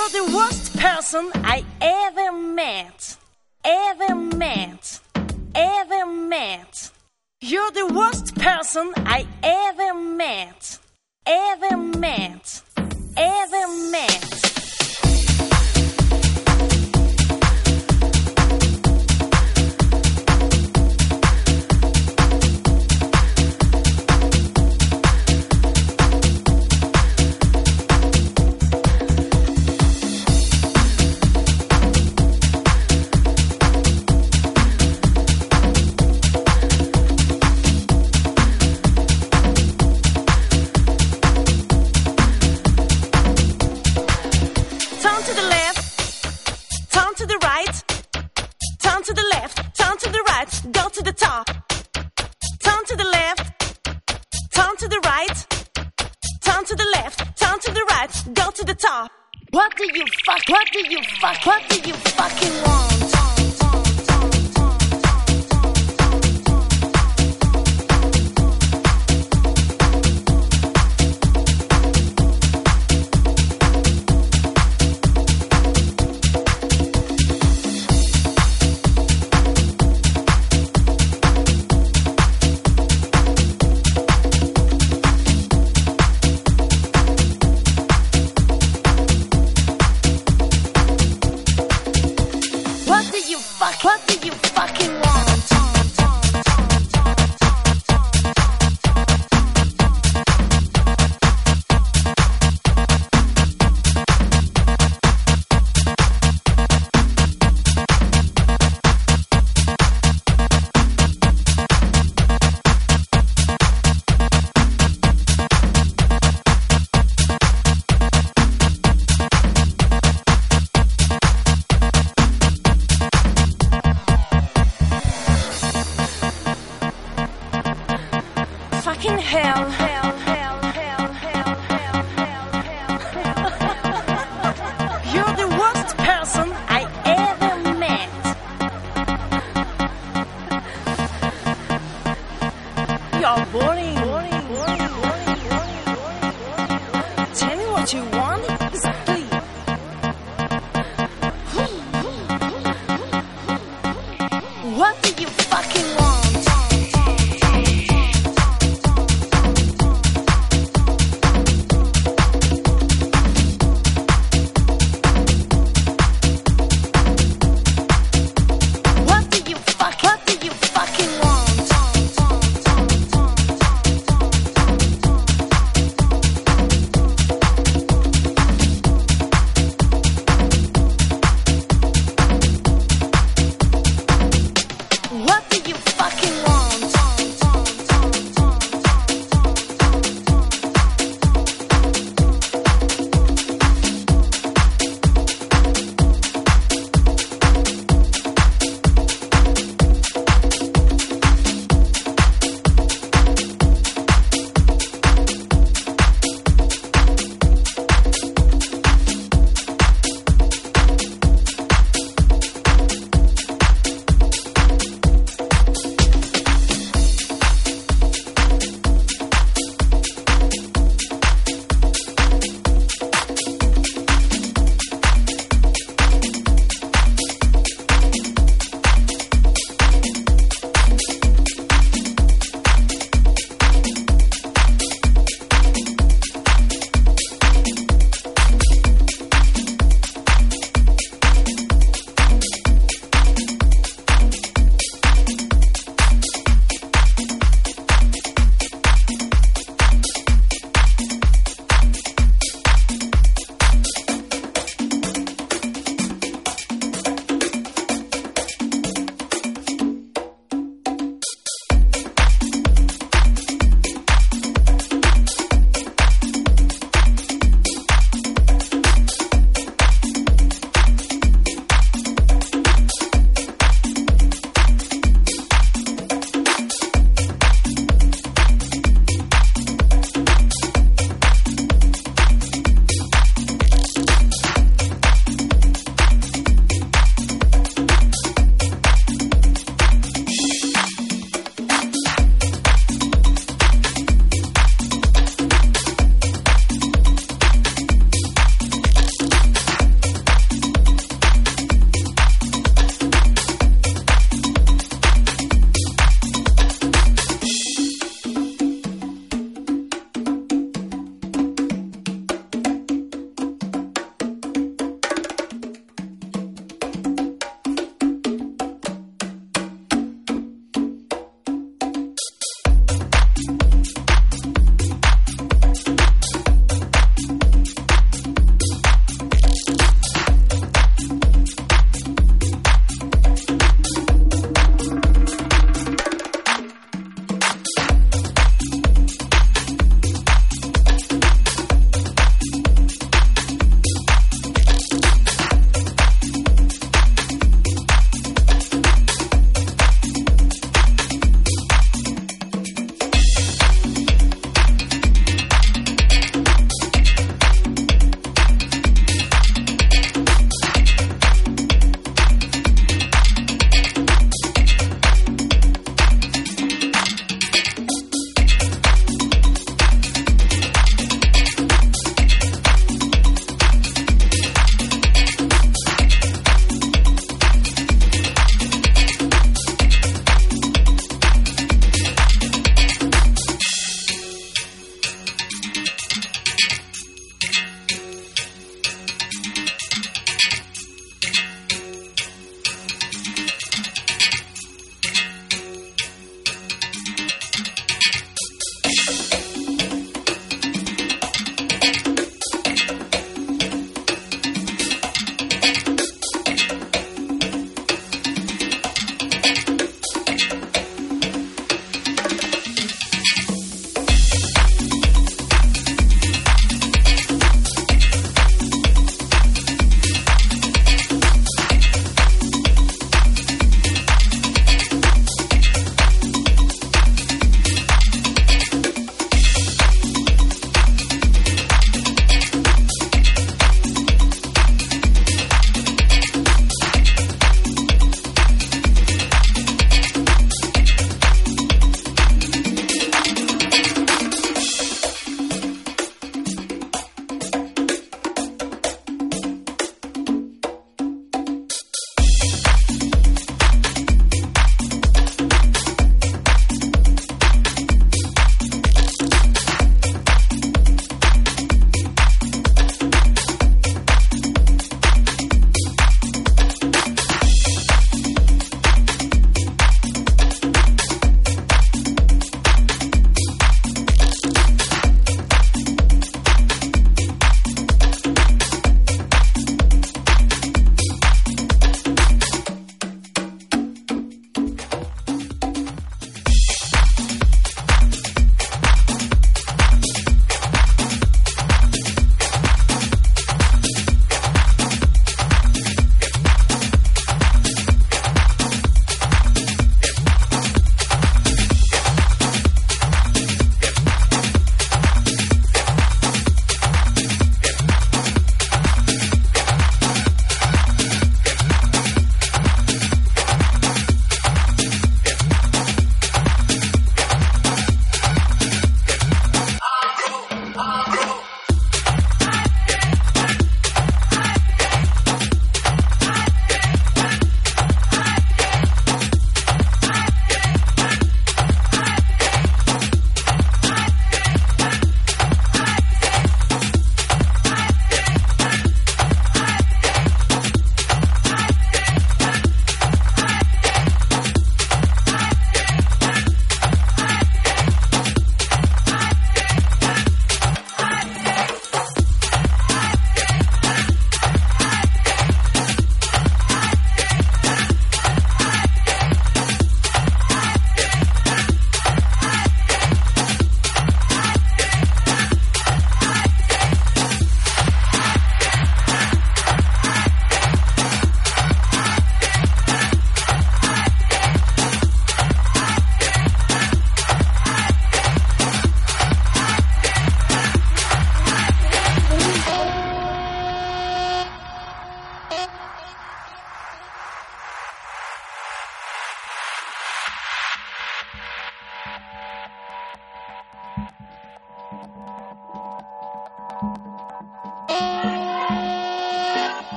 You're the worst person I ever met. Ever met. Ever met. You're the worst person I ever met. Ever met. Ever met.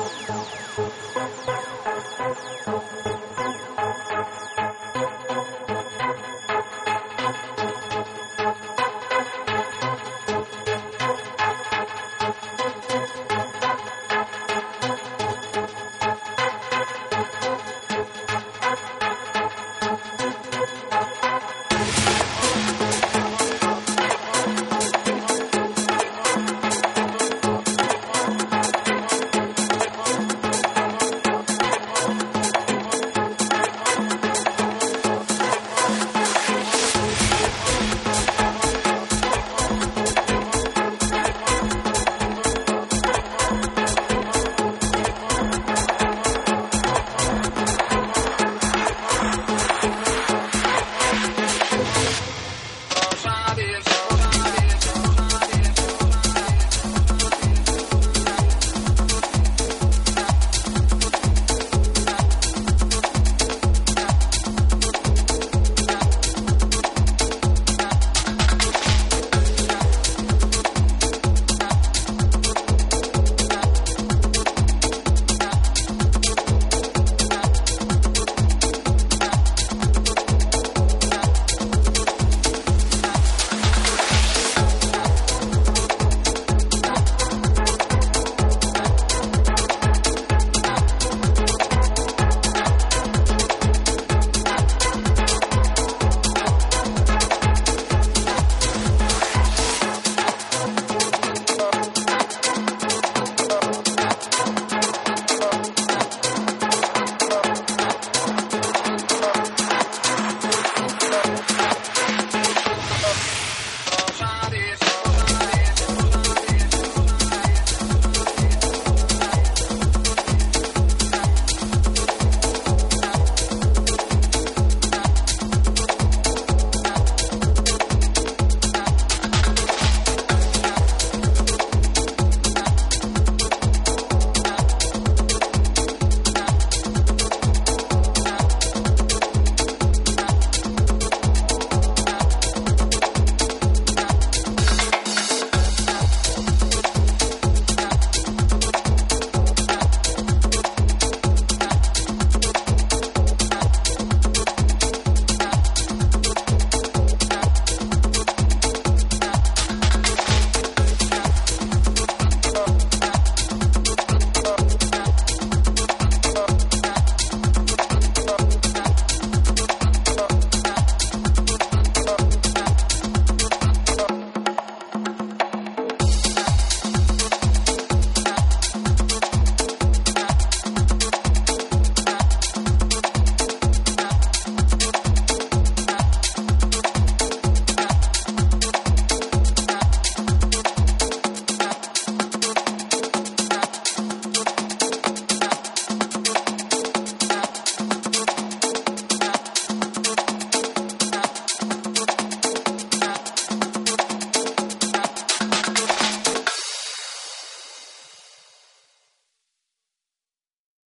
フッ。